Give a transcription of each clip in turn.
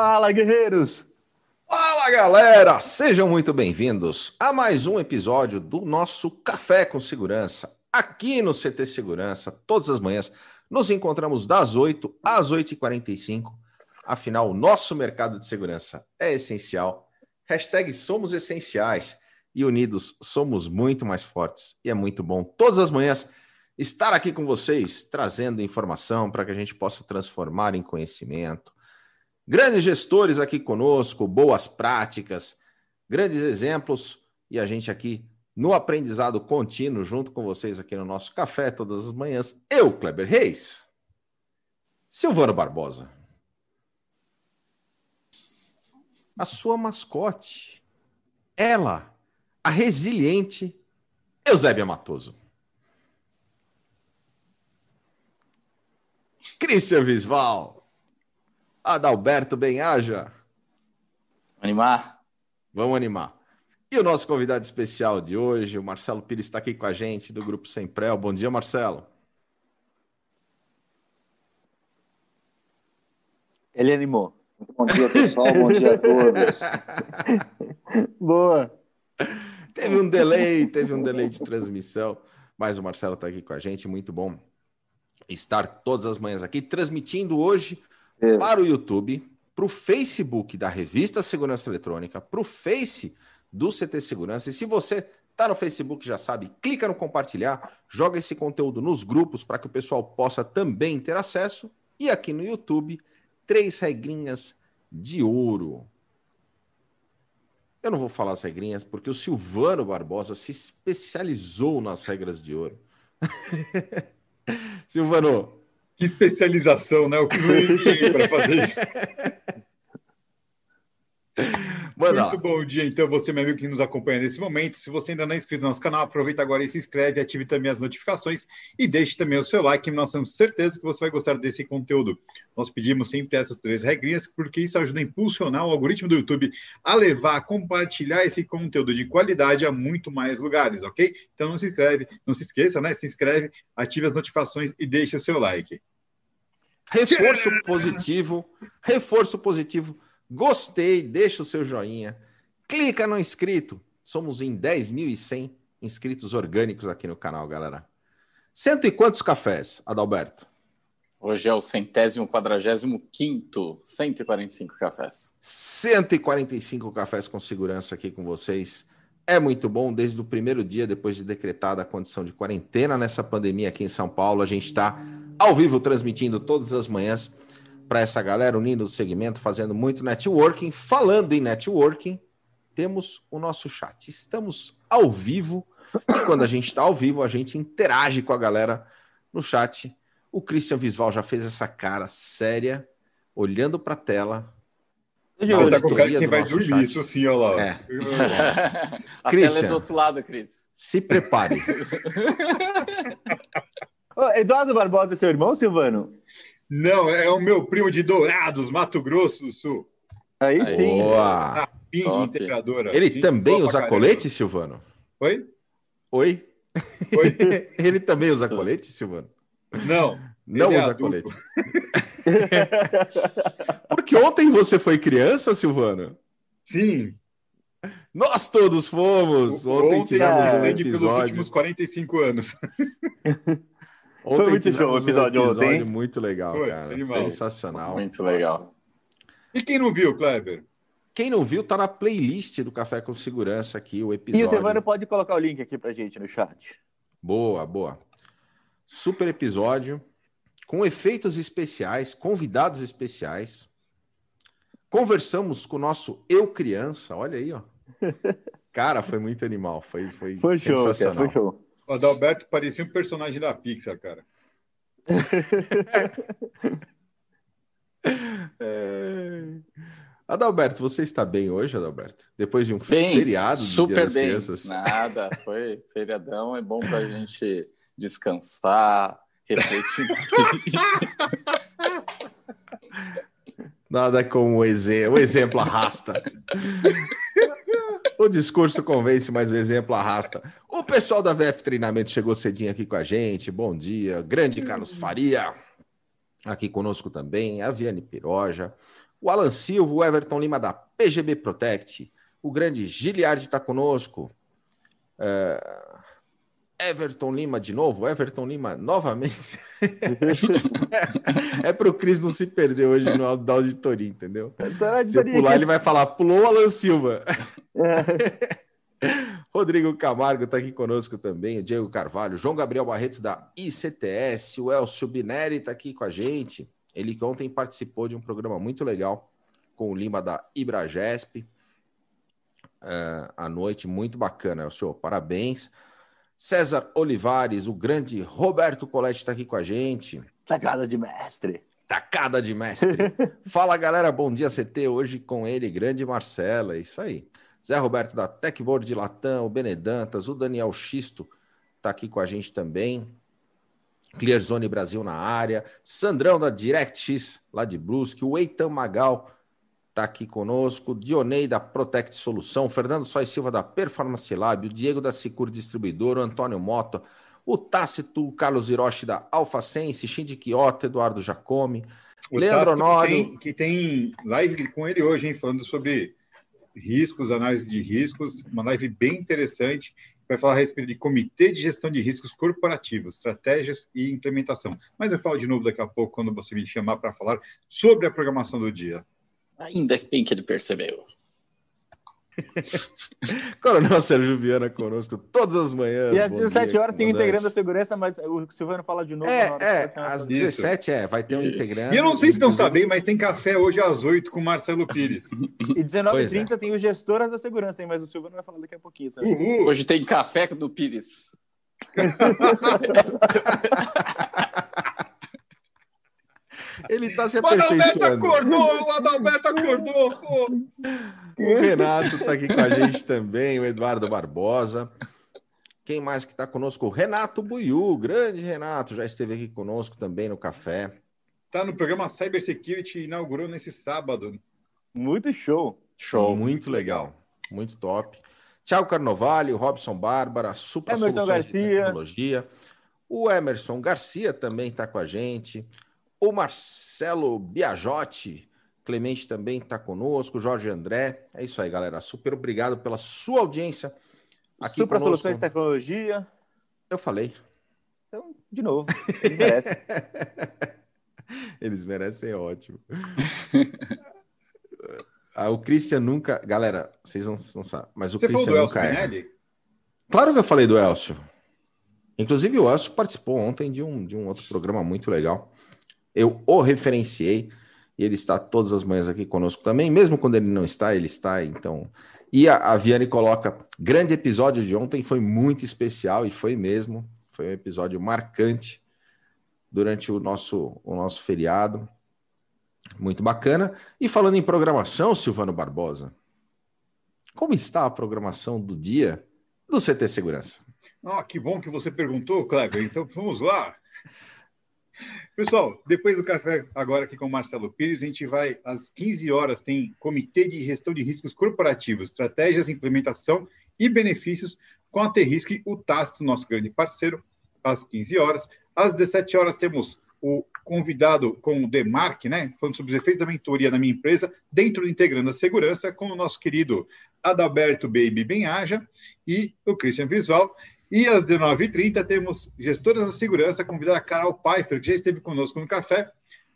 Fala, guerreiros! Fala, galera! Sejam muito bem-vindos a mais um episódio do nosso Café com Segurança, aqui no CT Segurança, todas as manhãs. Nos encontramos das 8 às 8h45. Afinal, o nosso mercado de segurança é essencial. Hashtag somos essenciais e unidos somos muito mais fortes. E é muito bom todas as manhãs estar aqui com vocês, trazendo informação para que a gente possa transformar em conhecimento. Grandes gestores aqui conosco, boas práticas, grandes exemplos e a gente aqui no aprendizado contínuo junto com vocês aqui no nosso café todas as manhãs. Eu, Kleber Reis, Silvano Barbosa, a sua mascote, ela, a resiliente Eusébia Matoso. Cristian Visval. Adalberto Benhaja. Animar? Vamos animar. E o nosso convidado especial de hoje, o Marcelo Pires, está aqui com a gente do Grupo Semprel. Bom dia, Marcelo. Ele animou. Bom dia, pessoal. Bom dia a todos. Boa. Teve um delay, teve um delay de transmissão, mas o Marcelo está aqui com a gente. Muito bom estar todas as manhãs aqui, transmitindo hoje é. para o YouTube, para o Facebook da Revista Segurança Eletrônica, para o Face do CT Segurança. E se você está no Facebook, já sabe, clica no compartilhar, joga esse conteúdo nos grupos para que o pessoal possa também ter acesso. E aqui no YouTube, três regrinhas de ouro. Eu não vou falar as regrinhas, porque o Silvano Barbosa se especializou nas regras de ouro. Silvano. Que especialização, né? Eu fui para fazer isso. Manda. Muito bom dia, então, você, meu amigo, que nos acompanha nesse momento. Se você ainda não é inscrito no nosso canal, aproveita agora e se inscreve, ative também as notificações e deixe também o seu like, nós temos certeza que você vai gostar desse conteúdo. Nós pedimos sempre essas três regrinhas, porque isso ajuda a impulsionar o algoritmo do YouTube a levar, a compartilhar esse conteúdo de qualidade a muito mais lugares, ok? Então não se inscreve, não se esqueça, né? Se inscreve, ative as notificações e deixe o seu like. Reforço positivo, reforço positivo Gostei, deixa o seu joinha. Clica no inscrito. Somos em 10.100 inscritos orgânicos aqui no canal, galera. Cento e quantos cafés, Adalberto? Hoje é o centésimo quadragésimo quinto, 145 cafés. 145 cafés com segurança aqui com vocês. É muito bom, desde o primeiro dia, depois de decretada a condição de quarentena nessa pandemia aqui em São Paulo, a gente está ao vivo transmitindo todas as manhãs para essa galera unindo o segmento, fazendo muito networking. Falando em networking, temos o nosso chat. Estamos ao vivo e quando a gente está ao vivo, a gente interage com a galera no chat. O Christian Visval já fez essa cara séria, olhando para a tela. Não, tá com cara que vai dormir, chat. isso sim, olha lá. É. a Christian, tela é do outro lado, Cris. Se prepare. Eduardo Barbosa é seu irmão, Silvano? Não, é o meu primo de Dourados, Mato Grosso do Sul. Aí sim. Boa. A Ping Integradora. Ele Gente também usa colete, Silvano? Oi? Oi? Oi? Ele também usa colete, Silvano? Não. Não é usa colete. Porque ontem você foi criança, Silvano? Sim. Nós todos fomos. Ontem, ontem tivemos um episódio. pelos últimos 45 anos. Ontem Foi muito show o episódio, um episódio ontem. Muito legal, Foi, cara. Animal. Sensacional. Muito legal. E quem não viu, Kleber? Quem não viu, tá na playlist do Café com Segurança aqui, o episódio. E o Silvano pode colocar o link aqui pra gente no chat. Boa, boa. Super episódio, com efeitos especiais, convidados especiais. Conversamos com o nosso Eu Criança, olha aí, ó. Cara, foi muito animal, foi, foi, foi sensacional. Show, cara, foi show. O Adalberto parecia um personagem da Pixar, cara. é... Adalberto, você está bem hoje, Adalberto? Depois de um bem, feriado? Super bem. Crianças. Nada, foi feriadão, é bom para a gente descansar, refletir. Nada como o exemplo, o exemplo arrasta. O discurso convence, mas o exemplo arrasta. Pessoal da VF Treinamento chegou cedinho aqui com a gente. Bom dia. Grande Carlos Faria, aqui conosco também. A Viane Piroja. o Alan Silva, o Everton Lima da PGB Protect, o grande Giliard está conosco. Uh, Everton Lima de novo, Everton Lima novamente. é para o Cris não se perder hoje no da auditoria, entendeu? Se eu pular, ele vai falar: pulou o Alan Silva. Rodrigo Camargo está aqui conosco também, o Diego Carvalho, João Gabriel Barreto da ICTS, o Elcio Bineri está aqui com a gente. Ele que ontem participou de um programa muito legal com o Lima da Ibragesp. Uh, à noite, muito bacana, Elcio. Parabéns. César Olivares, o grande Roberto Coletti está aqui com a gente. Tacada de mestre. Tacada de mestre. Fala galera, bom dia CT. Hoje com ele, grande Marcela. É isso aí. Zé Roberto da Techboard de Latam, o Benedantas, o Daniel Xisto está aqui com a gente também. Clearzone Brasil na área. Sandrão da DirectX, lá de Brusque. O Eitan Magal está aqui conosco, Dionei da Protect Solução, Fernando Sois Silva da Performance Lab, o Diego da Sicur Distribuidor, o Antônio Mota, o Tácito, o Carlos Hiroshi da Alfa Sense, Shinji Kyoto, Eduardo Jacome, o Leandro Honório. Que, que tem, live com ele hoje, hein, falando sobre riscos, análise de riscos, uma live bem interessante. Vai falar a respeito de comitê de gestão de riscos corporativos, estratégias e implementação. Mas eu falo de novo daqui a pouco, quando você me chamar para falar sobre a programação do dia. Ainda bem que ele percebeu. Coronel Sérgio Viana conosco todas as manhãs. E às 17 horas tem integrando a segurança, mas o Silvano fala de novo. É, é às 17 é, vai ter um integrante. E eu não sei se estão sabendo, mas tem café hoje às 8 com Marcelo Pires. E 19h30 é. tem o gestoras da segurança, hein, mas o Silvano vai falar daqui a pouquinho. Tá? Hoje tem café do Pires. Ele tá se aperfeiçoando. O Adalberto acordou, o Adalberto acordou, pô. O Renato tá aqui com a gente também, o Eduardo Barbosa. Quem mais que tá conosco? O Renato Buiu, grande Renato, já esteve aqui conosco também no café. Tá no programa Cyber Security, inaugurou nesse sábado. Muito show. Show. Muito legal, muito top. Tiago Carnovale, Robson Bárbara, Supra Emerson Soluções Garcia. de Tecnologia. O Emerson Garcia também está com a gente. O Marcelo Biajotti, Clemente também está conosco, Jorge André. É isso aí, galera. Super obrigado pela sua audiência. Aqui Super conosco. Soluções de Tecnologia. Eu falei. Então, de novo, eles merecem. eles merecem, é ótimo. ah, o Christian nunca. Galera, vocês não, não sabem, mas o Você Christian falou do nunca Elcio é. Claro que eu falei do Elcio. Inclusive, o Elcio participou ontem de um, de um outro programa muito legal. Eu o referenciei e ele está todas as manhãs aqui conosco também, mesmo quando ele não está, ele está, então. E a, a Viane coloca: grande episódio de ontem, foi muito especial e foi mesmo. Foi um episódio marcante durante o nosso, o nosso feriado. Muito bacana. E falando em programação, Silvano Barbosa, como está a programação do dia do CT Segurança? Ah, que bom que você perguntou, Kleber. Então vamos lá. Pessoal, depois do café, agora aqui com o Marcelo Pires, a gente vai às 15 horas, tem Comitê de Gestão de Riscos Corporativos, Estratégias, Implementação e Benefícios com a Terrisque, o Tácito, nosso grande parceiro, às 15 horas. Às 17 horas temos o convidado com o Demark, né, falando sobre os efeitos da mentoria na minha empresa, dentro do Integrando a Segurança, com o nosso querido Adalberto Baby Benhaja e o Christian Visual. E às 19h30 temos gestoras da segurança, convidada a Carol Pfeiffer, que já esteve conosco no café,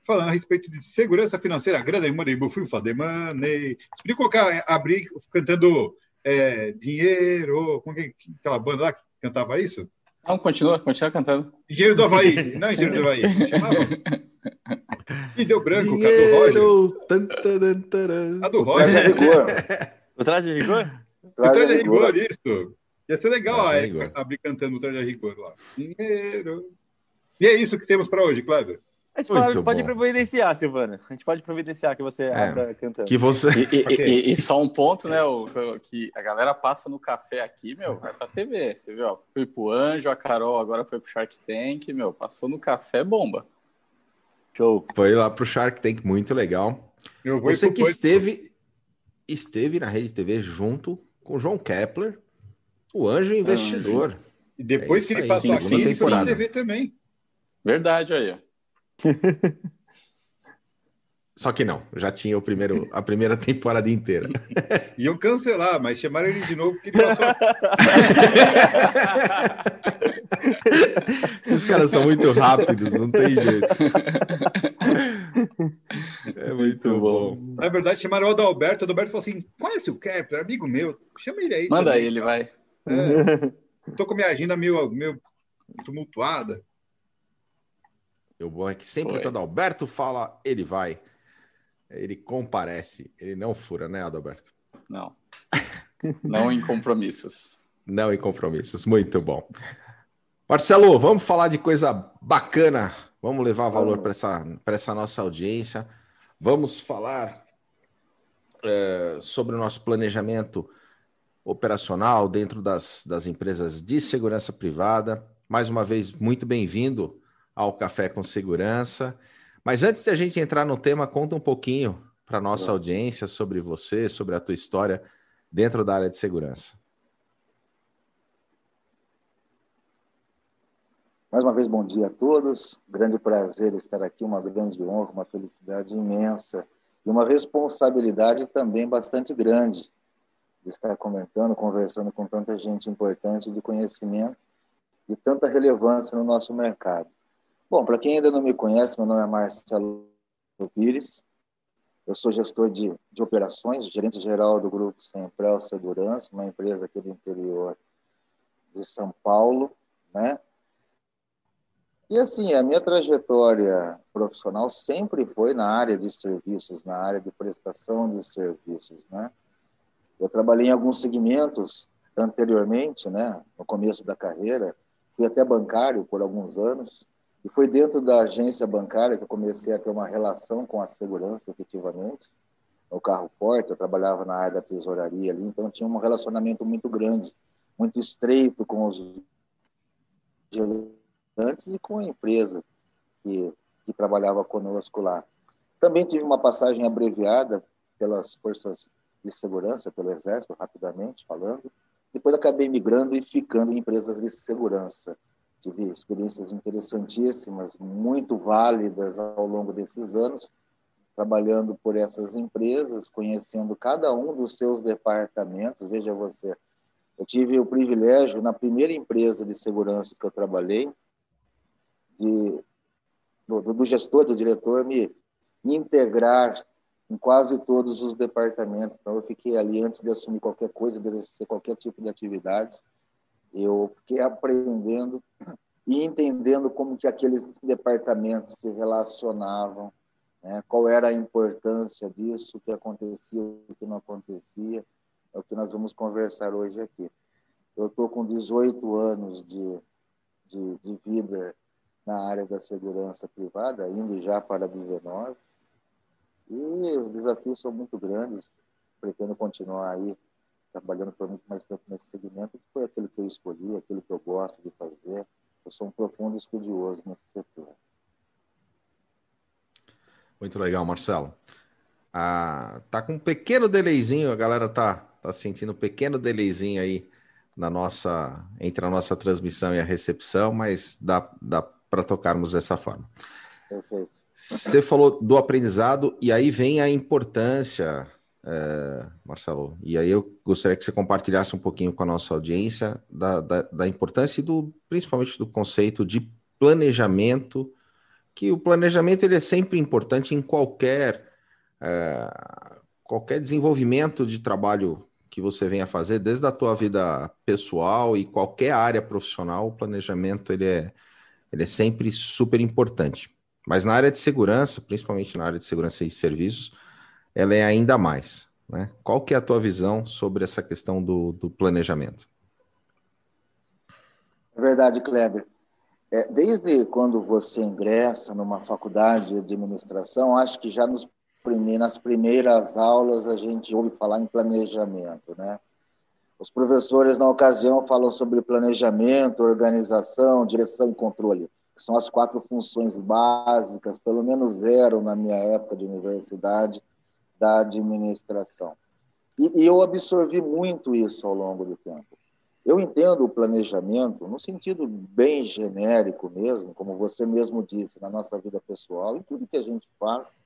falando a respeito de segurança financeira. Grande money, bufufa de money. Explica colocar, abrir cantando é, dinheiro. Como que aquela banda lá que cantava isso? Não, continua, continua cantando. Engenheiro do Havaí, não Engenheiro do Havaí. E deu branco, Dinheiro, a do Roger. A do Roger. O traje de rigor? O traje de rigor, isso. Ia ser legal a Erika abrir cantando o Traje a Rigor lá. Dinheiro. E é isso que temos para hoje, Cleber. A gente pode, pode providenciar, Silvana. A gente pode providenciar que você é, abra cantando. Que você... E, okay. e, e, só um ponto, né? O, que a galera passa no café aqui, meu, vai pra TV. Você viu? Ó, fui pro Anjo, a Carol agora foi pro Shark Tank, meu, passou no café bomba. Show. Foi lá pro Shark Tank, muito legal. você que esteve, esteve na Rede TV junto com o João Kepler, o Anjo Investidor. Anjo. E depois é que ele passou aqui, ele foi na TV também. Verdade, aí. Só que não, já tinha o primeiro, a primeira temporada inteira. Iam cancelar, mas chamaram ele de novo porque ele passou. Esses caras são muito rápidos, não tem jeito. É muito bom. Na verdade, chamaram o Adalberto. O Adalberto falou assim: conhece o Kepler, amigo meu, chama ele aí. Manda também. ele, vai. É, tô com minha agenda meio, meio tumultuada. O bom é que sempre que o Adalberto fala, ele vai. Ele comparece, ele não fura, né, Adalberto? Não. Não em compromissos. não em compromissos, muito bom. Marcelo, vamos falar de coisa bacana. Vamos levar valor para essa, essa nossa audiência. Vamos falar é, sobre o nosso planejamento operacional dentro das, das empresas de segurança privada. Mais uma vez, muito bem-vindo ao Café com Segurança. Mas antes de a gente entrar no tema, conta um pouquinho para a nossa audiência sobre você, sobre a tua história dentro da área de segurança. Mais uma vez, bom dia a todos. Grande prazer estar aqui, uma grande honra, uma felicidade imensa e uma responsabilidade também bastante grande de estar comentando, conversando com tanta gente importante de conhecimento e tanta relevância no nosso mercado. Bom, para quem ainda não me conhece, meu nome é Marcelo Pires. Eu sou gestor de, de operações, gerente geral do Grupo Semprel Segurança, uma empresa aqui do interior de São Paulo, né? E assim, a minha trajetória profissional sempre foi na área de serviços, na área de prestação de serviços, né? Eu trabalhei em alguns segmentos anteriormente, né, no começo da carreira, fui até bancário por alguns anos, e foi dentro da agência bancária que eu comecei a ter uma relação com a segurança, efetivamente. O carro forte, eu trabalhava na área da tesouraria ali, então tinha um relacionamento muito grande, muito estreito com os antes e com a empresa que, que trabalhava conosco lá. Também tive uma passagem abreviada pelas forças de segurança, pelo Exército, rapidamente falando. Depois acabei migrando e ficando em empresas de segurança tive experiências interessantíssimas, muito válidas ao longo desses anos, trabalhando por essas empresas, conhecendo cada um dos seus departamentos. Veja você, eu tive o privilégio, na primeira empresa de segurança que eu trabalhei, de, do, do gestor, do diretor, me, integrar em quase todos os departamentos. Então, eu fiquei ali antes de assumir qualquer coisa, de exercer qualquer tipo de atividade eu fiquei aprendendo e entendendo como que aqueles departamentos se relacionavam, né? qual era a importância disso, o que acontecia, o que não acontecia, é o que nós vamos conversar hoje aqui. Eu estou com 18 anos de, de, de, vida na área da segurança privada, indo já para 19, e os desafios são muito grandes, pretendo continuar aí trabalhando por muito mais tempo nesse segmento, que foi aquele que eu escolhi, aquele que eu gosto de fazer. Eu sou um profundo estudioso nesse setor. Muito legal, Marcelo. Ah, tá com um pequeno delayzinho, a galera tá, tá sentindo um pequeno delayzinho aí na nossa entre a nossa transmissão e a recepção, mas dá, dá para tocarmos dessa forma. Perfeito. Você falou do aprendizado e aí vem a importância é, Marcelo. E aí eu gostaria que você compartilhasse um pouquinho com a nossa audiência da, da, da, importância e do, principalmente do conceito de planejamento, que o planejamento ele é sempre importante em qualquer, é, qualquer desenvolvimento de trabalho que você venha fazer, desde a tua vida pessoal e qualquer área profissional, o planejamento ele é, ele é sempre super importante. Mas na área de segurança, principalmente na área de segurança e serviços, ela é ainda mais. Né? Qual que é a tua visão sobre essa questão do, do planejamento? É verdade, Kleber. É, desde quando você ingressa numa faculdade de administração, acho que já nos nas primeiras aulas a gente ouve falar em planejamento, né? Os professores, na ocasião, falam sobre planejamento, organização, direção e controle, que são as quatro funções básicas, pelo menos eram na minha época de universidade, da administração. E, e eu absorvi muito isso ao longo do tempo. Eu entendo o planejamento no sentido bem genérico mesmo, como você mesmo disse, na nossa vida pessoal, em tudo que a gente faz,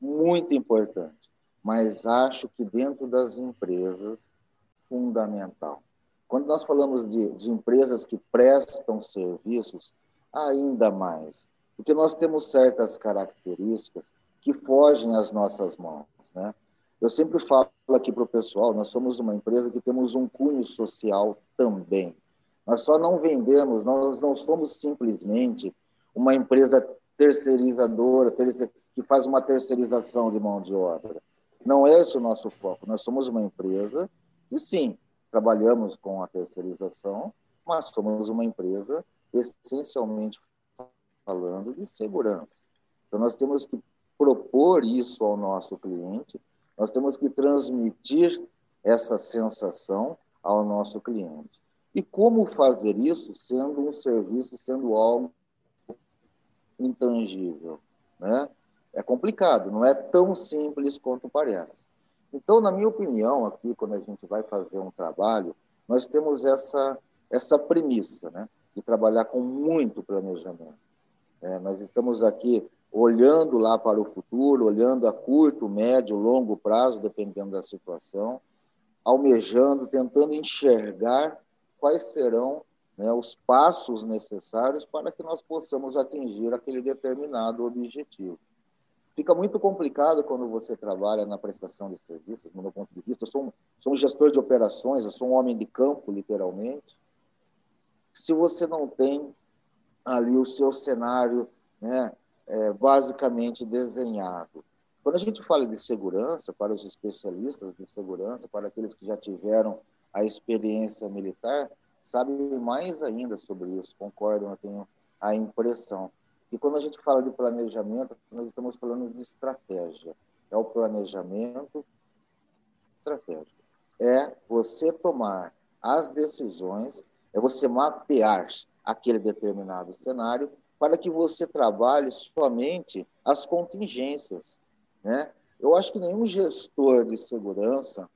muito importante. Mas acho que dentro das empresas, fundamental. Quando nós falamos de, de empresas que prestam serviços, ainda mais. Porque nós temos certas características que fogem às nossas mãos. Né? Eu sempre falo aqui para o pessoal, nós somos uma empresa que temos um cunho social também. Nós só não vendemos, nós não somos simplesmente uma empresa terceirizadora, que faz uma terceirização de mão de obra. Não é esse o nosso foco. Nós somos uma empresa e, sim, trabalhamos com a terceirização, mas somos uma empresa essencialmente falando de segurança. Então, nós temos que propor isso ao nosso cliente, nós temos que transmitir essa sensação ao nosso cliente. E como fazer isso sendo um serviço, sendo algo intangível? Né? É complicado, não é tão simples quanto parece. Então, na minha opinião, aqui, quando a gente vai fazer um trabalho, nós temos essa, essa premissa, né? De trabalhar com muito planejamento. É, nós estamos aqui olhando lá para o futuro, olhando a curto, médio, longo prazo, dependendo da situação, almejando, tentando enxergar quais serão né, os passos necessários para que nós possamos atingir aquele determinado objetivo. Fica muito complicado quando você trabalha na prestação de serviços, do meu ponto de vista. Eu sou um, sou um gestor de operações, eu sou um homem de campo, literalmente. Se você não tem ali o seu cenário né, é, basicamente desenhado. Quando a gente fala de segurança, para os especialistas de segurança, para aqueles que já tiveram a experiência militar, sabem mais ainda sobre isso, concordam, eu tenho a impressão. E quando a gente fala de planejamento, nós estamos falando de estratégia. É o planejamento estratégico. É você tomar as decisões, é você mapear aquele determinado cenário para que você trabalhe somente as contingências. Né? Eu acho que nenhum gestor de segurança,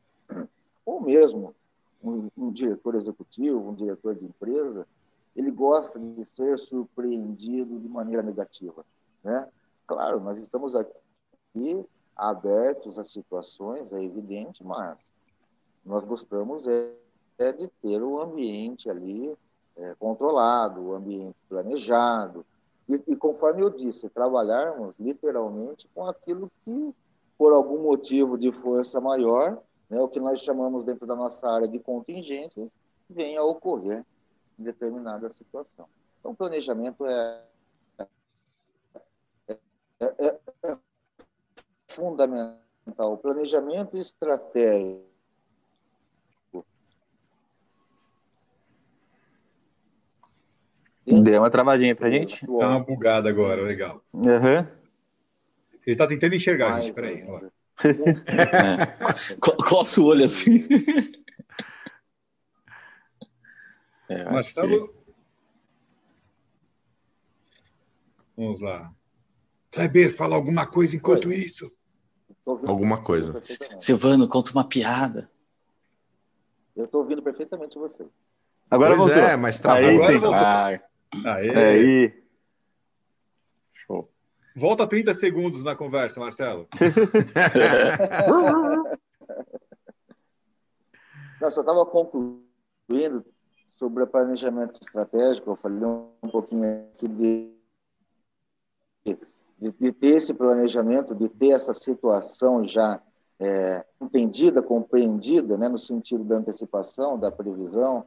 ou mesmo um, um diretor executivo, um diretor de empresa, ele gosta de ser surpreendido de maneira negativa. Né? Claro, nós estamos aqui abertos a situações, é evidente, mas nós gostamos é, é de ter o ambiente ali é, controlado, o ambiente planejado. E, e, conforme eu disse, trabalharmos literalmente com aquilo que, por algum motivo de força maior, né, o que nós chamamos dentro da nossa área de contingências, venha a ocorrer em determinada situação. Então, planejamento é, é, é, é fundamental. O planejamento estratégico Deu uma travadinha pra gente? Tá uma bugada agora, legal. Uhum. Ele tá tentando enxergar, gente. Peraí. é. Coça o olho assim. É, Marcelo. Que... Vamos lá. Kleber, fala alguma coisa enquanto Oi. isso. Alguma coisa. Silvano, conta uma piada. Eu estou ouvindo perfeitamente você. Agora pois voltou. É, mas travou. Agora voltou. Ah, Aê. Aí. Show. Volta 30 segundos na conversa, Marcelo. Não, só estava concluindo sobre o planejamento estratégico. Eu falei um pouquinho aqui de, de, de ter esse planejamento, de ter essa situação já é, entendida, compreendida, né, no sentido da antecipação, da previsão,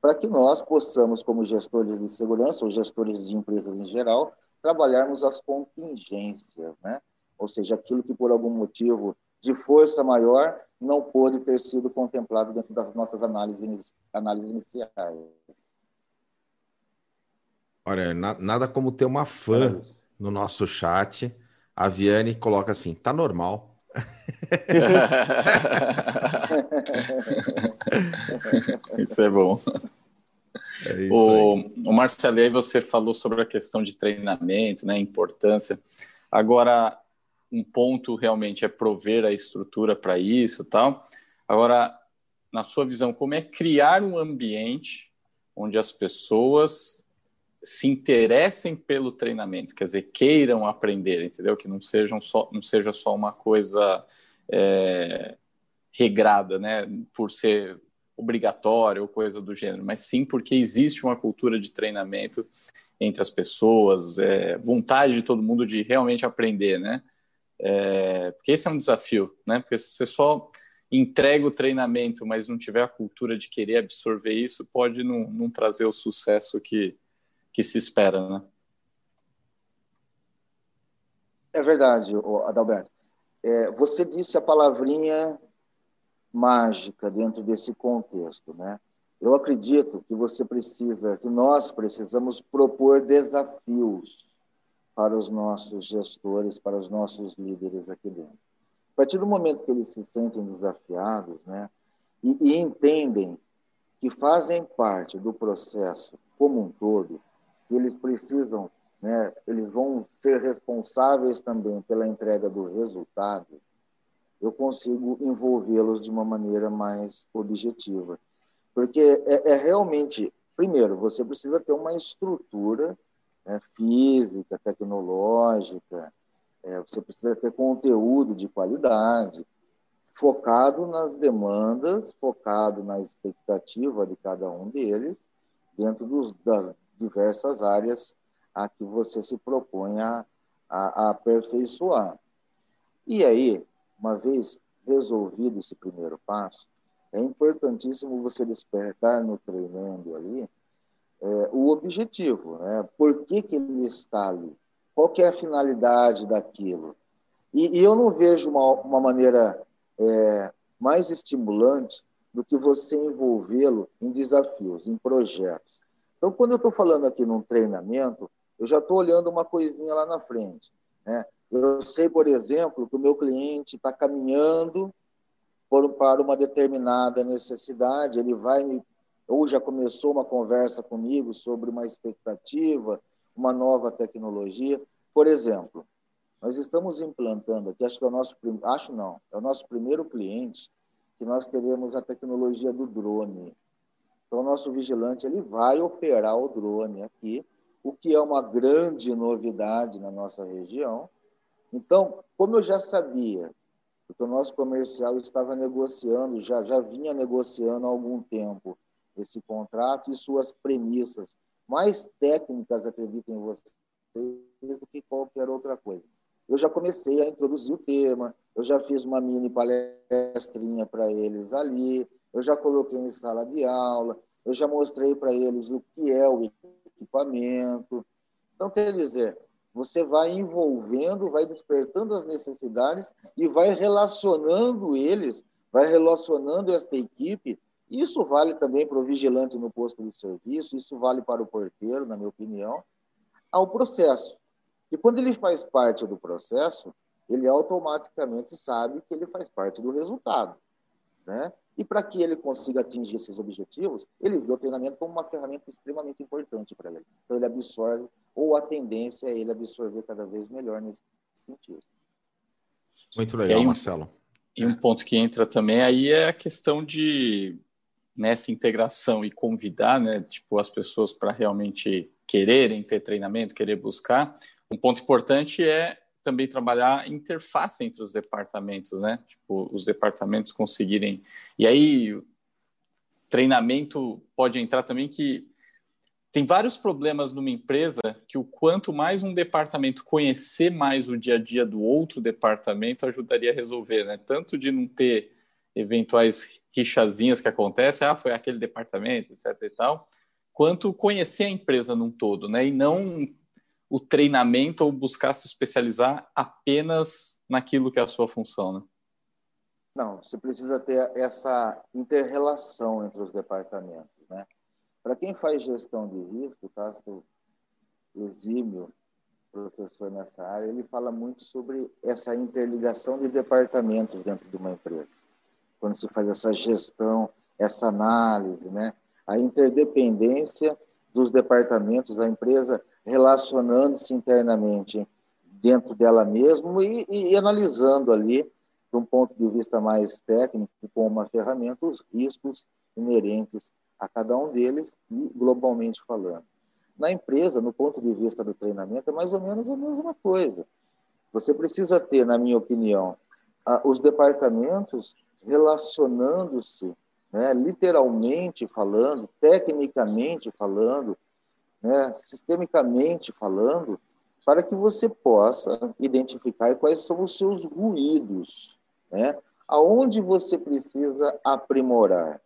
para que nós possamos, como gestores de segurança ou gestores de empresas em geral, trabalharmos as contingências, né? ou seja, aquilo que por algum motivo de força maior não pôde ter sido contemplado dentro das nossas análises, análises iniciais. Olha, nada como ter uma fã no nosso chat. A Viane coloca assim: tá normal. isso é bom. É isso o, o Marcelo, aí você falou sobre a questão de treinamento, né, importância. Agora, um ponto realmente é prover a estrutura para isso, tal. Agora, na sua visão, como é criar um ambiente onde as pessoas se interessem pelo treinamento, quer dizer, queiram aprender, entendeu? Que não, sejam só, não seja só uma coisa é, regrada, né, por ser obrigatório ou coisa do gênero, mas sim porque existe uma cultura de treinamento entre as pessoas, é, vontade de todo mundo de realmente aprender, né? É, porque esse é um desafio, né? Porque se você só entrega o treinamento, mas não tiver a cultura de querer absorver isso, pode não, não trazer o sucesso que, que se espera, né? É verdade, Adalberto. É, você disse a palavrinha mágica dentro desse contexto, né? Eu acredito que você precisa, que nós precisamos propor desafios para os nossos gestores, para os nossos líderes aqui dentro. A partir do momento que eles se sentem desafiados, né, e, e entendem que fazem parte do processo como um todo, que eles precisam, né, eles vão ser responsáveis também pela entrega do resultado, eu consigo envolvê-los de uma maneira mais objetiva. Porque é, é, realmente, primeiro, você precisa ter uma estrutura né, física, tecnológica, é, você precisa ter conteúdo de qualidade, focado nas demandas, focado na expectativa de cada um deles, dentro dos, das diversas áreas a que você se propõe a, a, a aperfeiçoar. E aí, uma vez resolvido esse primeiro passo, é importantíssimo você despertar no treinando ali é, o objetivo, né? Por que, que ele está ali? Qual é a finalidade daquilo? E, e eu não vejo uma, uma maneira é, mais estimulante do que você envolvê-lo em desafios, em projetos. Então, quando eu estou falando aqui num treinamento, eu já estou olhando uma coisinha lá na frente. Né? Eu sei, por exemplo, que o meu cliente está caminhando por, para uma determinada necessidade, ele vai me. Ou já começou uma conversa comigo sobre uma expectativa, uma nova tecnologia. Por exemplo, nós estamos implantando aqui, acho que é o nosso. Acho não, é o nosso primeiro cliente que nós teremos a tecnologia do drone. Então, o nosso vigilante ele vai operar o drone aqui, o que é uma grande novidade na nossa região então, como eu já sabia, porque o nosso comercial estava negociando, já, já vinha negociando há algum tempo esse contrato e suas premissas mais técnicas, acreditem em vocês, do que qualquer outra coisa. Eu já comecei a introduzir o tema, eu já fiz uma mini palestrinha para eles ali, eu já coloquei em sala de aula, eu já mostrei para eles o que é o equipamento. Então, quer dizer, você vai envolvendo, vai despertando as necessidades e vai relacionando eles, vai relacionando esta equipe. Isso vale também para o vigilante no posto de serviço, isso vale para o porteiro, na minha opinião, ao processo. E quando ele faz parte do processo, ele automaticamente sabe que ele faz parte do resultado. Né? E para que ele consiga atingir esses objetivos, ele vê o treinamento como uma ferramenta extremamente importante para ele. Então, ele absorve, ou a tendência é ele absorver cada vez melhor nesse sentido. Muito legal, Marcelo. E um ponto que entra também aí é a questão de nessa integração e convidar, né, tipo as pessoas para realmente quererem ter treinamento, querer buscar. Um ponto importante é também trabalhar interface entre os departamentos, né? Tipo, os departamentos conseguirem. E aí, treinamento pode entrar também que tem vários problemas numa empresa que o quanto mais um departamento conhecer mais o dia a dia do outro departamento ajudaria a resolver, né? Tanto de não ter eventuais rixazinhas que acontecem, ah, foi aquele departamento, etc e tal, quanto conhecer a empresa num todo, né? E não o treinamento ou buscar se especializar apenas naquilo que é a sua função, né? Não, você precisa ter essa interrelação entre os departamentos, né? Para quem faz gestão de risco, tá? exímio professor nessa área, ele fala muito sobre essa interligação de departamentos dentro de uma empresa. Quando se faz essa gestão, essa análise, né? A interdependência dos departamentos, a empresa relacionando-se internamente dentro dela mesma e, e, e, analisando ali, de um ponto de vista mais técnico, com uma ferramenta, os riscos inerentes a cada um deles e globalmente falando. Na empresa, no ponto de vista do treinamento, é mais ou menos a mesma coisa. Você precisa ter, na minha opinião, os departamentos relacionando-se, né, literalmente falando, tecnicamente falando, né, sistemicamente falando, para que você possa identificar quais são os seus ruídos, né? aonde você precisa aprimorar,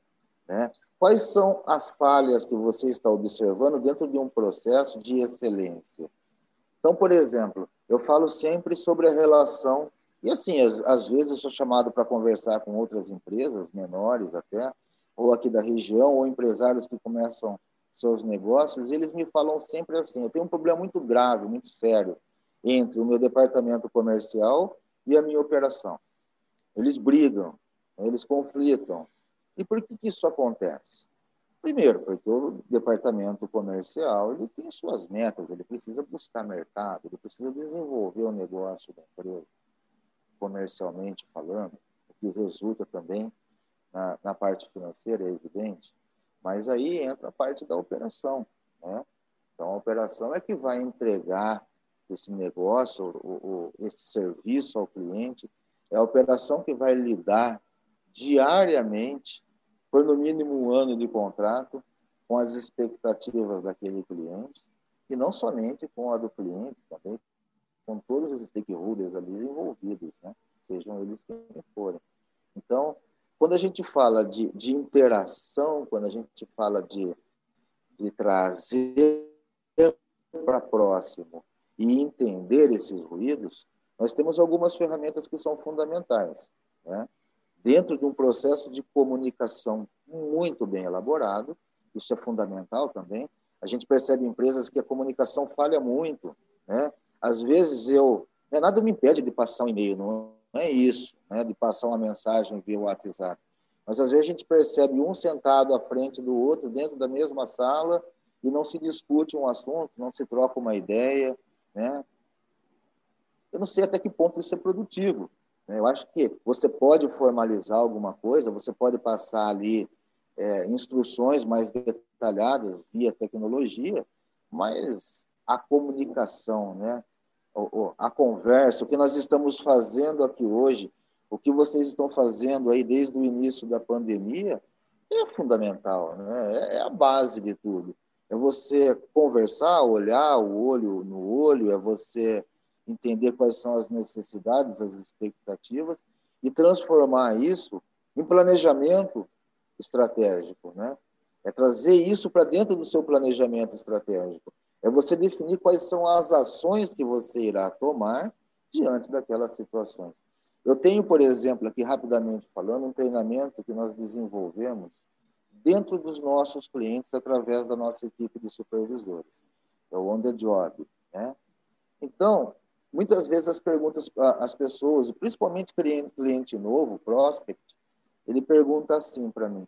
né? quais são as falhas que você está observando dentro de um processo de excelência. Então, por exemplo, eu falo sempre sobre a relação, e assim, às, vezes eu sou chamado para conversar com outras empresas, menores até, ou aqui da região, ou empresários que começam seus negócios, eles me falam sempre assim: eu tenho um problema muito grave, muito sério entre o meu departamento comercial e a minha operação. Eles brigam, eles conflitam. E por que, que isso acontece? Primeiro, porque o departamento comercial ele tem suas metas, ele precisa buscar mercado, ele precisa desenvolver o negócio da empresa, comercialmente falando, o que resulta também na, na parte financeira, é evidente. Mas aí entra a parte da operação. Né? Então, a operação é que vai entregar esse negócio, o, o, esse serviço ao cliente, é a operação que vai lidar diariamente, por no mínimo um ano de contrato, com as expectativas daquele cliente, e não somente com a do cliente, também com todos os stakeholders ali envolvidos, né? sejam eles quem forem. Então, quando a gente fala de, de interação, quando a gente fala de, de trazer para próximo e entender esses ruídos, nós temos algumas ferramentas que são fundamentais. Né? Dentro de um processo de comunicação muito bem elaborado, isso é fundamental também. A gente percebe em empresas que a comunicação falha muito. Né? Às vezes eu. Né, nada me impede de passar um e-mail, não é isso né, de passar uma mensagem via WhatsApp. Mas às vezes a gente percebe um sentado à frente do outro, dentro da mesma sala, e não se discute um assunto, não se troca uma ideia. Né? Eu não sei até que ponto isso é produtivo. Né? Eu acho que você pode formalizar alguma coisa, você pode passar ali é, instruções mais detalhadas via tecnologia, mas a comunicação, né? A conversa, o que nós estamos fazendo aqui hoje, o que vocês estão fazendo aí desde o início da pandemia é fundamental, né? é, é a base de tudo. É você conversar, olhar o olho no olho, é você entender quais são as necessidades, as expectativas e transformar isso em planejamento estratégico, né? É trazer isso para dentro do seu planejamento estratégico. É você definir quais são as ações que você irá tomar diante daquelas situações. Eu tenho, por exemplo, aqui rapidamente falando, um treinamento que nós desenvolvemos dentro dos nossos clientes através da nossa equipe de supervisores, é o On The Job. Né? Então, muitas vezes as perguntas, as pessoas, principalmente cliente, cliente novo, prospect, ele pergunta assim para mim,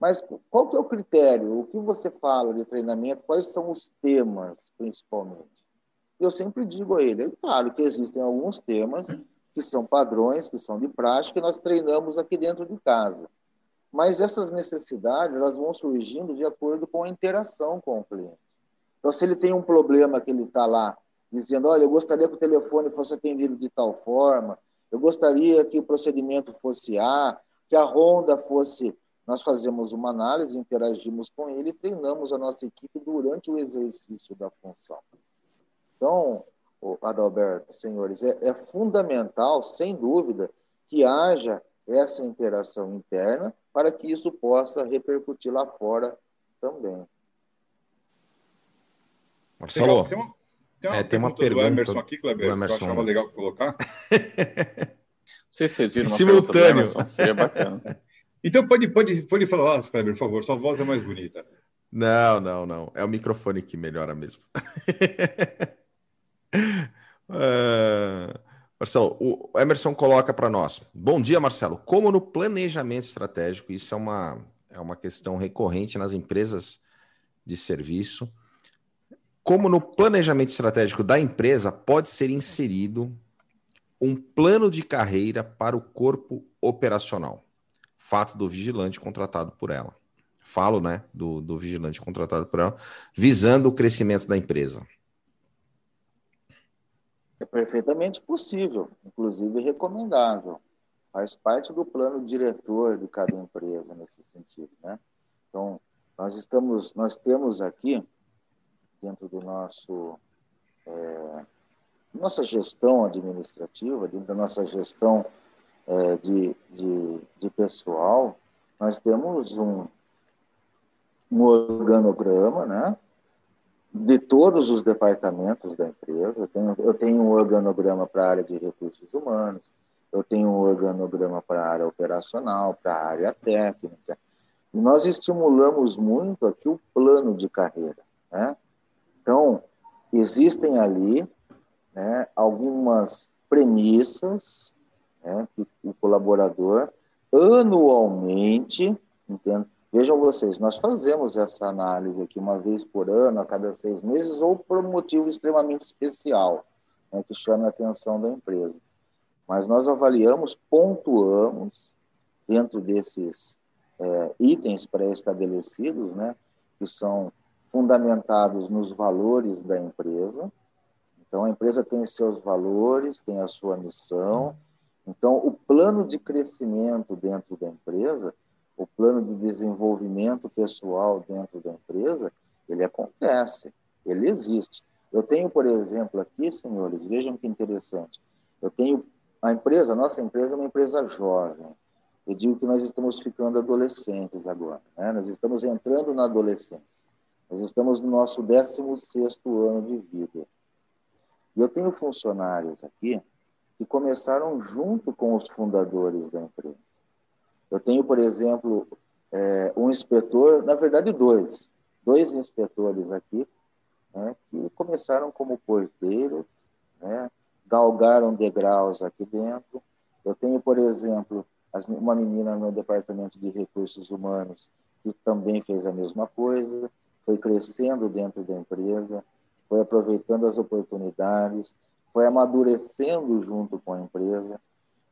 mas qual que é o critério? O que você fala de treinamento? Quais são os temas, principalmente? Eu sempre digo a ele, é claro que existem alguns temas que são padrões, que são de prática, que nós treinamos aqui dentro de casa. Mas essas necessidades elas vão surgindo de acordo com a interação com o cliente. Então, se ele tem um problema que ele está lá dizendo, olha, eu gostaria que o telefone fosse atendido de tal forma, eu gostaria que o procedimento fosse A, que a ronda fosse... Nós fazemos uma análise, interagimos com ele e treinamos a nossa equipe durante o exercício da função. Então, Adalberto, senhores, é, é fundamental, sem dúvida, que haja essa interação interna para que isso possa repercutir lá fora também. Marcelo, tem uma, tem uma, é, tem uma pergunta do Emerson aqui, Kleber, do Emerson. que eu achava legal colocar. Não sei se vocês viram uma Simultâneo. Emerson, seria bacana. então pode, pode, pode falar, Kleber, por favor, sua voz é mais bonita. Não, não, não. É o microfone que melhora mesmo. Uh, Marcelo, o Emerson coloca para nós. Bom dia, Marcelo. Como no planejamento estratégico, isso é uma, é uma questão recorrente nas empresas de serviço. Como no planejamento estratégico da empresa pode ser inserido um plano de carreira para o corpo operacional? Fato do vigilante contratado por ela. falo, né, do, do vigilante contratado por ela, visando o crescimento da empresa? É perfeitamente possível, inclusive recomendável. Faz parte do plano diretor de cada empresa nesse sentido, né? Então, nós estamos, nós temos aqui dentro do nosso é, nossa gestão administrativa, dentro da nossa gestão é, de, de, de, pessoal, nós temos um, um organograma, né? De todos os departamentos da empresa. Eu tenho, eu tenho um organograma para a área de recursos humanos, eu tenho um organograma para a área operacional, para a área técnica. E nós estimulamos muito aqui o plano de carreira. Né? Então, existem ali né, algumas premissas né, que o colaborador anualmente, entende? vejam vocês, nós fazemos essa análise aqui uma vez por ano, a cada seis meses, ou por um motivo extremamente especial, né, que chama a atenção da empresa. Mas nós avaliamos, pontuamos, dentro desses é, itens pré-estabelecidos, né, que são fundamentados nos valores da empresa, então, a empresa tem seus valores, tem a sua missão. Então, o plano de crescimento dentro da empresa, o plano de desenvolvimento pessoal dentro da empresa, ele acontece, ele existe. Eu tenho, por exemplo, aqui, senhores, vejam que interessante. Eu tenho a empresa, a nossa empresa é uma empresa jovem. Eu digo que nós estamos ficando adolescentes agora, né? Nós estamos entrando na adolescência. Nós estamos no nosso 16º ano de vida. E eu tenho funcionários aqui que começaram junto com os fundadores da empresa. Eu tenho, por exemplo, é, um inspetor, na verdade, dois, dois inspetores aqui, né, que começaram como porteiros, né, galgaram degraus aqui dentro. Eu tenho, por exemplo, uma menina no departamento de recursos humanos que também fez a mesma coisa, foi crescendo dentro da empresa foi aproveitando as oportunidades, foi amadurecendo junto com a empresa.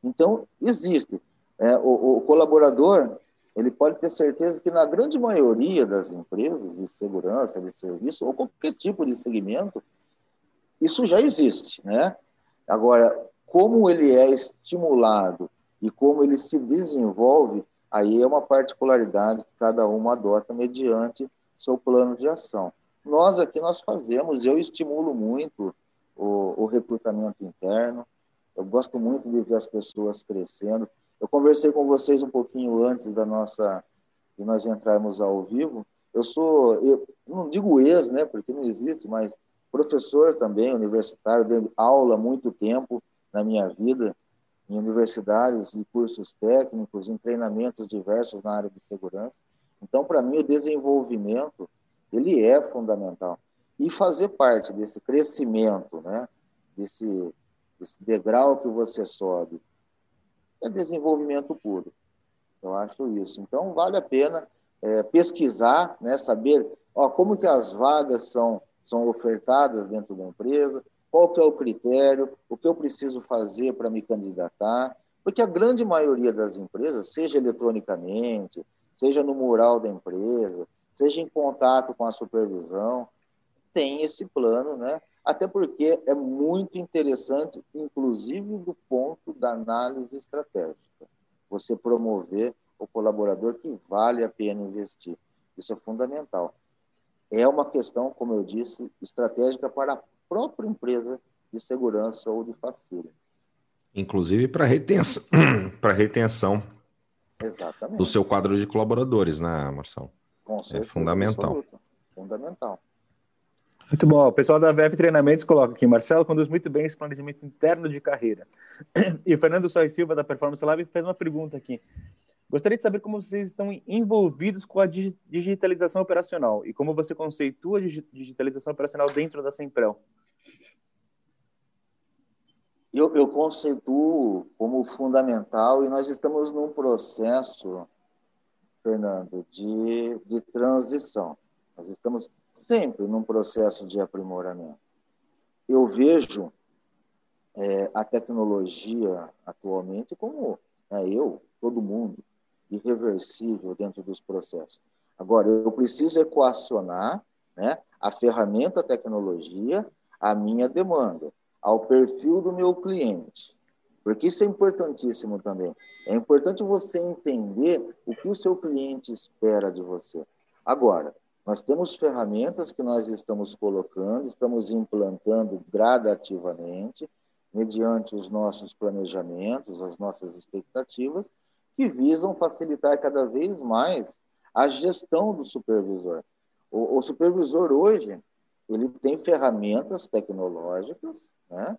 Então, existe. É, o, o, colaborador, ele pode ter certeza que na grande maioria das empresas de segurança, de serviço, ou qualquer tipo de segmento, isso já existe, né? Agora, como ele é estimulado e como ele se desenvolve, aí é uma particularidade que cada um adota mediante seu plano de ação. Nós aqui nós fazemos, eu estimulo muito o, o recrutamento interno, eu gosto muito de ver as pessoas crescendo. Eu conversei com vocês um pouquinho antes da nossa de nós entrarmos ao vivo. Eu sou, eu não digo ex, né, porque não existe, mas professor também, universitário, dei aula muito tempo na minha vida, em universidades e cursos técnicos, em treinamentos diversos na área de segurança. Então, para mim, o desenvolvimento ele é fundamental. E fazer parte desse crescimento, né, desse, desse degrau que você sobe, é desenvolvimento puro. Eu acho isso. Então, vale a pena é, pesquisar, né, saber ó, como que as vagas são, são ofertadas dentro da empresa, qual que é o critério, o que eu preciso fazer para me candidatar, porque a grande maioria das empresas, seja eletronicamente, seja no mural da empresa, seja em contato com a supervisão, tem esse plano, né? Até porque é muito interessante, inclusive do ponto da análise estratégica, você promover o colaborador que vale a pena investir. Isso é fundamental. É uma questão, como eu disse, estratégica para a própria empresa de segurança ou de facilidade. Inclusive para retenção, para retenção Exatamente. do seu quadro de colaboradores, né, Marcelo? Com certeza, é fundamental. Absoluta. Fundamental. Muito bom. O pessoal da VF Treinamentos coloca aqui, Marcelo conduz muito bem esse planejamento interno de carreira. E o Fernando Sois Silva, da Performance Lab, fez uma pergunta aqui. Gostaria de saber como vocês estão envolvidos com a digitalização operacional e como você conceitua a digitalização operacional dentro da Semprel. Eu, eu conceituo como fundamental e nós estamos num processo Fernando, de, de transição. Nós estamos sempre num processo de aprimoramento. Eu vejo é, a tecnologia atualmente como né, eu, todo mundo, irreversível dentro dos processos. Agora, eu preciso equacionar né, a ferramenta, a tecnologia, a minha demanda, ao perfil do meu cliente. Porque isso é importantíssimo também. É importante você entender o que o seu cliente espera de você. Agora, nós temos ferramentas que nós estamos colocando, estamos implantando gradativamente, mediante os nossos planejamentos, as nossas expectativas, que visam facilitar cada vez mais a gestão do supervisor. O, o supervisor hoje ele tem ferramentas tecnológicas, né,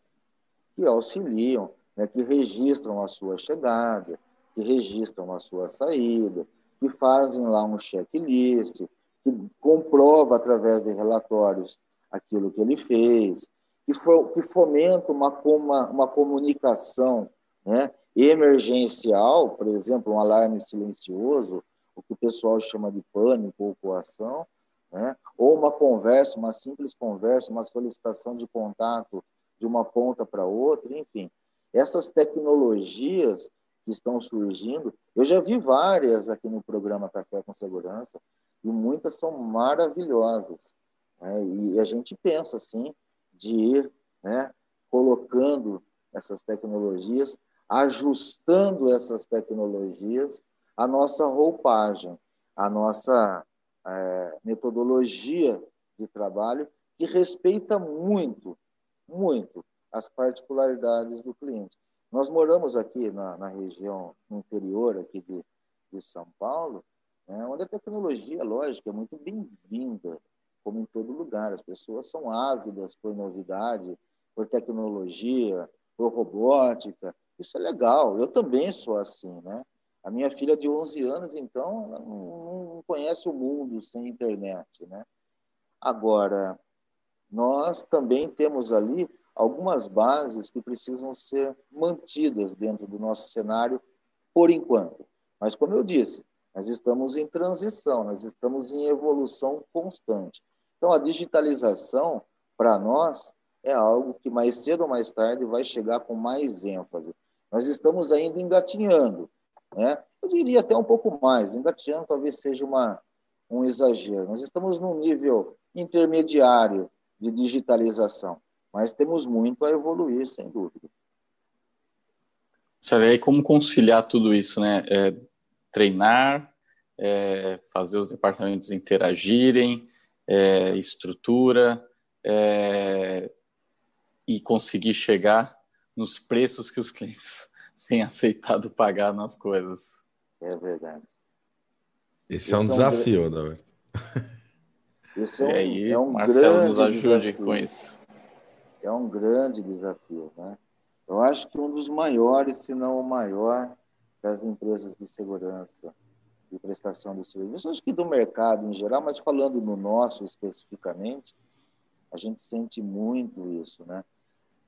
que auxiliam, né, que registram a sua chegada, que registram a sua saída, que fazem lá um checklist, que comprova através de relatórios aquilo que ele fez, que, for, que fomenta uma, uma, uma comunicação né, emergencial, por exemplo, um alarme silencioso, o que o pessoal chama de pânico ou coação, né, ou uma conversa, uma simples conversa, uma solicitação de contato de uma ponta para outra, enfim. Essas tecnologias que estão surgindo, eu já vi várias aqui no programa Café com Segurança, e muitas são maravilhosas. Né? E a gente pensa, assim, de ir né, colocando essas tecnologias, ajustando essas tecnologias à nossa roupagem, à nossa é, metodologia de trabalho, que respeita muito, muito as particularidades do cliente. Nós moramos aqui na, na região interior aqui de, de São Paulo, né, onde a tecnologia, lógico, é muito bem-vinda, como em todo lugar. As pessoas são ávidas por novidade, por tecnologia, por robótica. Isso é legal. Eu também sou assim, né? A minha filha de 11 anos, então, não conhece o mundo sem internet, né? Agora, nós também temos ali algumas bases que precisam ser mantidas dentro do nosso cenário por enquanto. Mas, como eu disse, nós estamos em transição, nós estamos em evolução constante. Então, a digitalização, para nós, é algo que mais cedo ou mais tarde vai chegar com mais ênfase. Nós estamos ainda engatinhando, né? Eu diria até um pouco mais, engatinhando talvez seja uma, um exagero. Nós estamos num nível intermediário de digitalização, mas temos muito a evoluir, sem dúvida. Sabe aí como conciliar tudo isso, né? É, treinar, é, fazer os departamentos interagirem, é, estrutura é, e conseguir chegar nos preços que os clientes têm aceitado pagar nas coisas. É verdade. Esse, é um desafio, um... Davi. Esse é um, aí, é um Marcelo nos ajude desafio. com isso. É um grande desafio, né? Eu acho que um dos maiores, se não o maior, das empresas de segurança de prestação de serviços, acho que do mercado em geral, mas falando no nosso especificamente, a gente sente muito isso, né?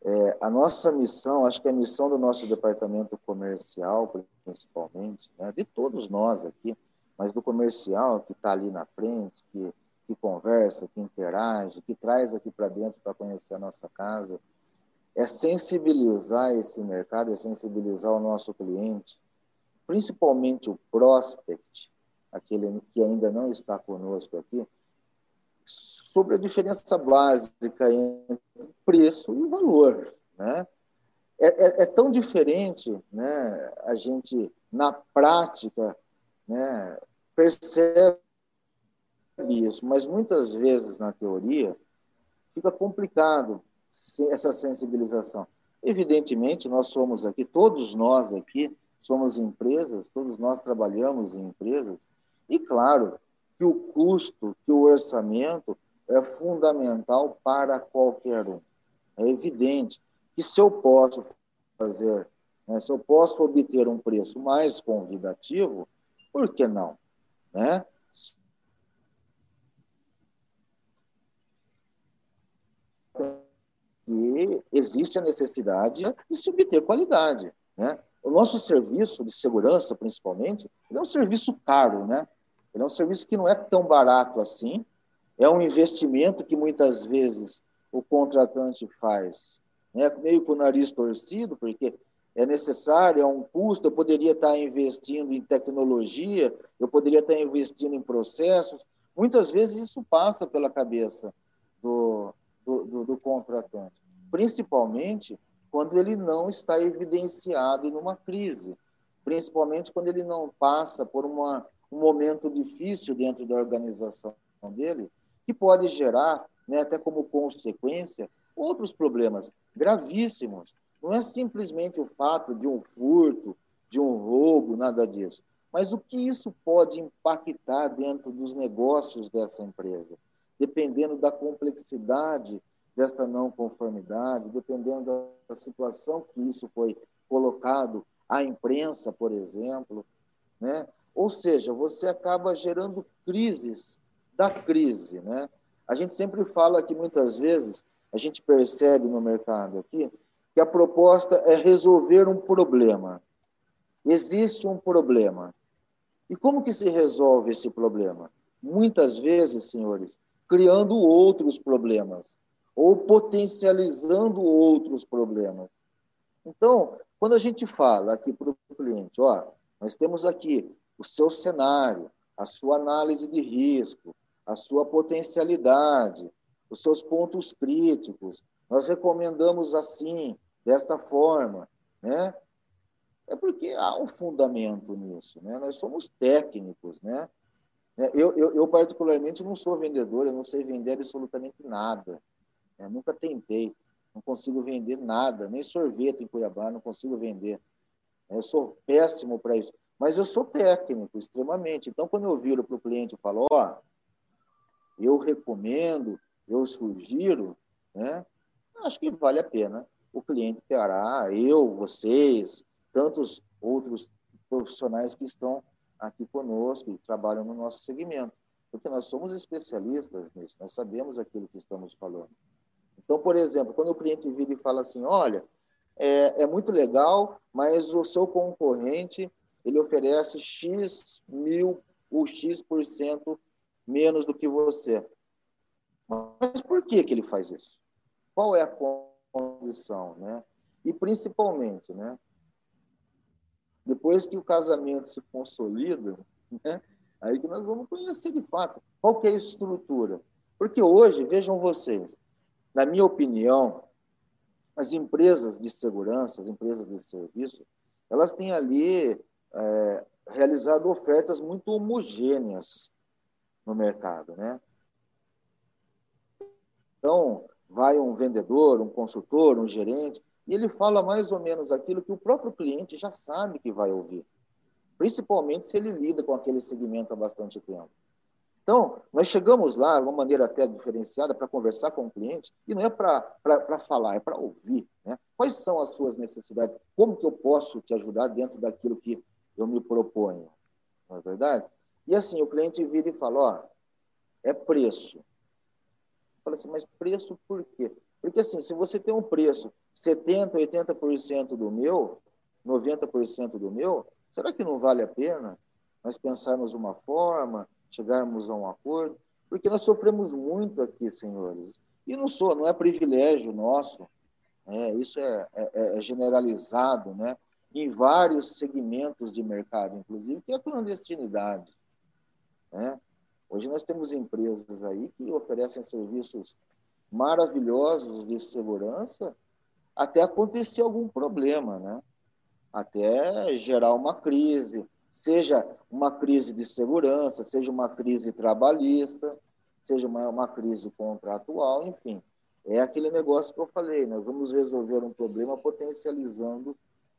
É, a nossa missão, acho que a missão do nosso departamento comercial, principalmente, né, de todos nós aqui, mas do comercial que está ali na frente, que, que conversa, que interage, que traz aqui para dentro para conhecer a nossa casa, é sensibilizar esse mercado, é sensibilizar o nosso cliente principalmente o prospect, aquele que ainda não está conosco aqui, sobre a diferença básica entre preço e valor, né? É, é, é, tão diferente, né? A gente na prática, né? Percebe isso, mas muitas vezes na teoria fica complicado essa sensibilização. Evidentemente, nós somos aqui, todos nós aqui, somos empresas, todos nós trabalhamos em empresas, e claro que o custo, que o orçamento é fundamental para qualquer um. É evidente que se eu posso fazer, né, se eu posso obter um preço mais convidativo, por que não? Né? E existe a necessidade de se obter qualidade. Né? O nosso serviço de segurança, principalmente, é um serviço caro, né? Ele é um serviço que não é tão barato assim. É um investimento que muitas vezes o contratante faz, né? meio com o nariz torcido, porque é necessário, é um custo, eu poderia estar investindo em tecnologia, eu poderia estar investindo em processos. Muitas vezes isso passa pela cabeça do, do, do, do contratante, principalmente quando ele não está evidenciado numa crise, principalmente quando ele não passa por uma, um momento difícil dentro da organização dele, que pode gerar, né, até como consequência, outros problemas gravíssimos. Não é simplesmente o fato de um furto, de um roubo, nada disso. Mas o que isso pode impactar dentro dos negócios dessa empresa? Dependendo da complexidade desta não conformidade, dependendo da situação que isso foi colocado à imprensa, por exemplo, né? Ou seja, você acaba gerando crises da crise, né? A gente sempre fala que muitas vezes a gente percebe no mercado aqui que a proposta é resolver um problema. Existe um problema. E como que se resolve esse problema? Muitas vezes, senhores, criando outros problemas ou potencializando outros problemas. Então, quando a gente fala aqui para o cliente, ó, nós temos aqui o seu cenário, a sua análise de risco, a sua potencialidade, os seus pontos críticos. Nós recomendamos assim, desta forma, né? É porque há um fundamento nisso, né? Nós somos técnicos, né? É, eu, eu, eu particularmente não sou vendedor, eu não sei vender absolutamente nada. Né? Nunca tentei, não consigo vender nada, nem sorvete em Cuiabá, não consigo vender. Eu sou péssimo para isso, mas eu sou técnico extremamente. Então, quando eu viro para o cliente e falo, ó, eu recomendo, eu sugiro, né? Acho que vale a pena o cliente terá, eu, vocês, tantos outros profissionais que estão aqui conosco e trabalham no nosso segmento, porque nós somos especialistas nisso, nós sabemos aquilo que estamos falando. Então, por exemplo, quando o cliente vira e fala assim, olha, é, é muito legal, mas o seu concorrente ele oferece X mil ou X por cento menos do que você. Mas por que, que ele faz isso? Qual é a condição, né? E principalmente, né? Depois que o casamento se consolida, né? Aí que nós vamos conhecer de fato qual que é a estrutura. Porque hoje, vejam vocês, na minha opinião, as empresas de segurança, as empresas de serviço, elas têm ali é, realizado ofertas muito homogêneas no mercado, né? Então, vai um vendedor, um consultor, um gerente, e ele fala mais ou menos aquilo que o próprio cliente já sabe que vai ouvir, principalmente se ele lida com aquele segmento há bastante tempo. Então, nós chegamos lá de uma maneira até diferenciada para conversar com o cliente, e não é para falar, é para ouvir. Né? Quais são as suas necessidades? Como que eu posso te ajudar dentro daquilo que eu me proponho? Não é verdade? E assim, o cliente vira e fala, ó, é preço. Fala assim, mas preço por quê? Porque assim, se você tem um preço 70%, 80% do meu, 90% do meu, será que não vale a pena nós pensarmos uma forma, chegarmos a um acordo? Porque nós sofremos muito aqui, senhores. E não sou, não é privilégio nosso. É, isso é, é, é generalizado, né? Em vários segmentos de mercado, inclusive, que é a clandestinidade. Né? Hoje nós temos empresas aí que oferecem serviços maravilhosos de segurança até acontecer algum problema, né? Até gerar uma crise, seja uma crise de segurança, seja uma crise trabalhista, seja uma, uma crise contratual, enfim. É aquele negócio que eu falei, nós vamos resolver um problema potencializando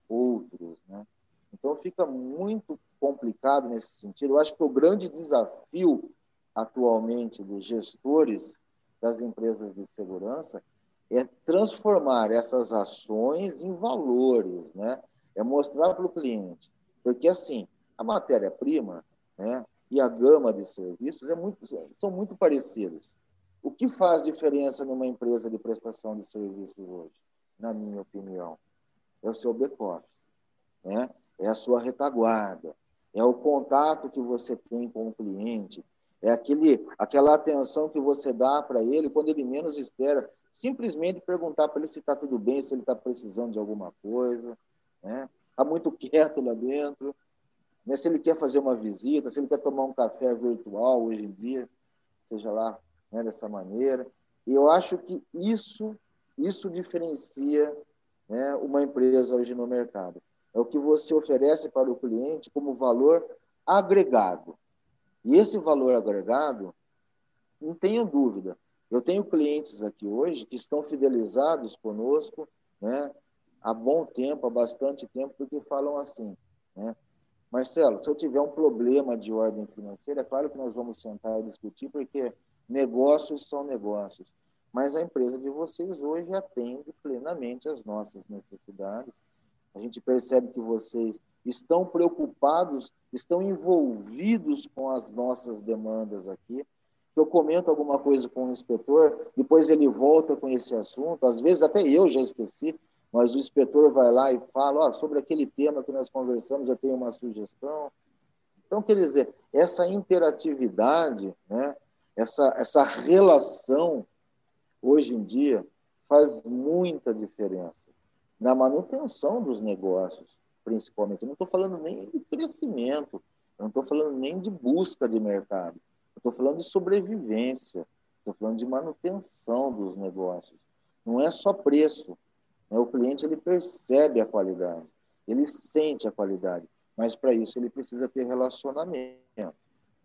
outros, né? Então fica muito complicado nesse sentido. Eu acho que o grande desafio atualmente dos gestores das empresas de segurança é transformar essas ações em valores, né? É mostrar para o cliente, porque assim a matéria-prima, né? E a gama de serviços é muito, são muito parecidos. O que faz diferença numa empresa de prestação de serviços hoje, na minha opinião, é o seu back-office, né? É a sua retaguarda, é o contato que você tem com o cliente, é aquele, aquela atenção que você dá para ele quando ele menos espera. Simplesmente perguntar para ele se está tudo bem, se ele está precisando de alguma coisa. né? Está muito quieto lá dentro. Né? Se ele quer fazer uma visita, se ele quer tomar um café virtual hoje em dia, seja lá né, dessa maneira. E eu acho que isso, isso diferencia né, uma empresa hoje no mercado. É o que você oferece para o cliente como valor agregado. E esse valor agregado, não tenho dúvida, eu tenho clientes aqui hoje que estão fidelizados conosco, né, há bom tempo, há bastante tempo, porque falam assim, né, Marcelo, se eu tiver um problema de ordem financeira, é claro que nós vamos sentar e discutir, porque negócios são negócios. Mas a empresa de vocês hoje atende plenamente as nossas necessidades. A gente percebe que vocês estão preocupados, estão envolvidos com as nossas demandas aqui. Eu comento alguma coisa com o inspetor, depois ele volta com esse assunto. Às vezes até eu já esqueci, mas o inspetor vai lá e fala: oh, sobre aquele tema que nós conversamos, eu tenho uma sugestão. Então, quer dizer, essa interatividade, né, essa, essa relação, hoje em dia, faz muita diferença na manutenção dos negócios, principalmente. Eu não estou falando nem de crescimento, eu não estou falando nem de busca de mercado, eu estou falando de sobrevivência, estou falando de manutenção dos negócios. Não é só preço? O cliente ele percebe a qualidade, ele sente a qualidade, mas para isso ele precisa ter relacionamento.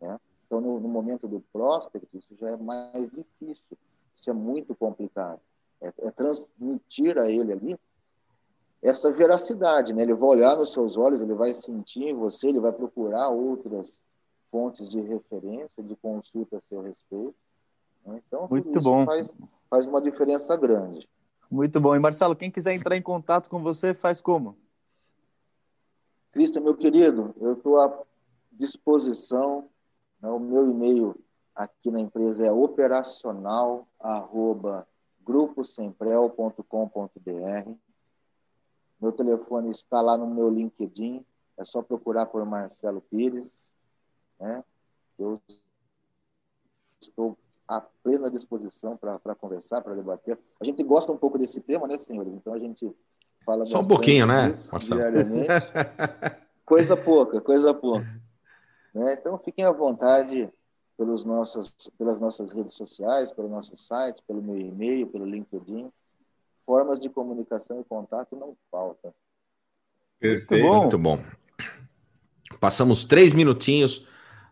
Né? Então, no, no, momento do prospect, isso já é mais difícil, isso é muito complicado. É, é transmitir a ele ali essa veracidade, né? Ele vai olhar nos seus olhos, ele vai sentir em você, ele vai procurar outras fontes de referência, de consulta a seu respeito. Né? Então, muito bom. Faz, faz uma diferença grande. Muito bom. E Marcelo, quem quiser entrar em contato com você, faz como? Cristian, meu querido, eu estou à disposição. Né? O meu e-mail aqui na empresa é operacional@gruposemprel.com.br. Meu telefone está lá no meu LinkedIn. É só procurar por Marcelo Pires. Né? Eu estou à plena disposição para conversar, para debater. A gente gosta um pouco desse tema, né, senhores? Então a gente fala Só um pouquinho, né, diariamente. coisa pouca, coisa pouca. Né? Então fiquem à vontade pelos nossos, pelas nossas redes sociais, pelo nosso site, pelo meu e-mail, pelo LinkedIn. Formas de comunicação e contato não faltam. Perfeito. Muito bom. Passamos três minutinhos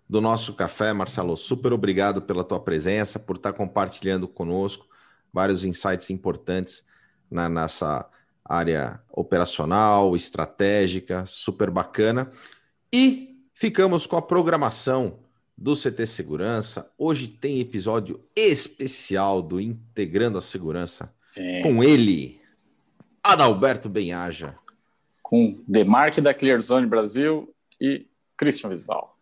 do nosso café, Marcelo. Super obrigado pela tua presença, por estar compartilhando conosco vários insights importantes na nossa área operacional, estratégica, super bacana. E ficamos com a programação do CT Segurança. Hoje tem episódio especial do Integrando a Segurança Sim. com ele, Adalberto Benhaja. Com Demarque da ClearZone Brasil e Christian Visval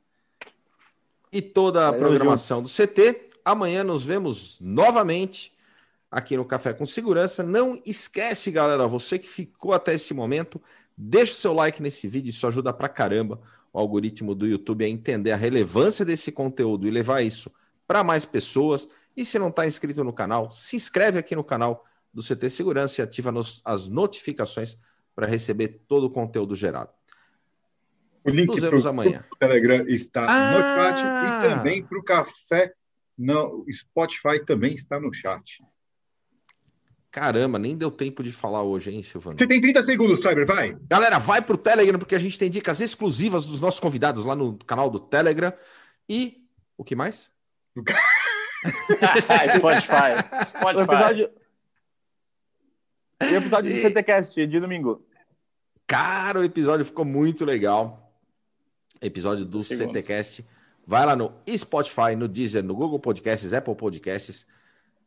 e toda a programação do CT. Amanhã nos vemos novamente aqui no Café com Segurança. Não esquece, galera, você que ficou até esse momento, deixa o seu like nesse vídeo, isso ajuda pra caramba o algoritmo do YouTube a entender a relevância desse conteúdo e levar isso para mais pessoas. E se não está inscrito no canal, se inscreve aqui no canal do CT Segurança e ativa nos, as notificações para receber todo o conteúdo gerado. O link para o Telegram está ah! no chat e também para o café no Spotify também está no chat. Caramba, nem deu tempo de falar hoje, hein, Silvano? Você tem 30 segundos, Kleber, vai. Galera, vai pro Telegram, porque a gente tem dicas exclusivas dos nossos convidados lá no canal do Telegram. E o que mais? Spotify. Spotify. O episódio... E o episódio do CTCast de domingo. Cara, o episódio ficou muito legal episódio do CTcast. Vai lá no Spotify, no Deezer, no Google Podcasts, Apple Podcasts.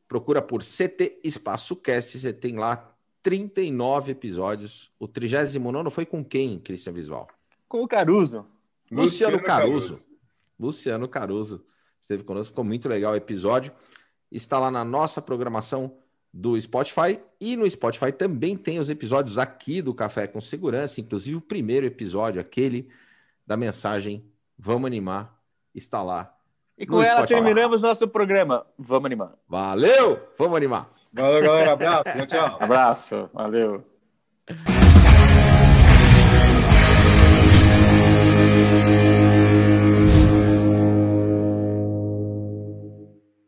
Procura por CT Espaço Cast. Você tem lá 39 episódios. O 39 foi com quem, Cristian Visual? Com o Caruso. Luciano, Luciano Caruso. Caruso. Luciano Caruso. Esteve conosco, ficou muito legal o episódio. Está lá na nossa programação do Spotify. E no Spotify também tem os episódios aqui do Café com Segurança, inclusive o primeiro episódio, aquele da mensagem Vamos Animar está lá. E com ela Spotify. terminamos nosso programa. Vamos animar. Valeu! Vamos animar. Valeu, galera. Abraço. Tchau, tchau. Abraço. Valeu.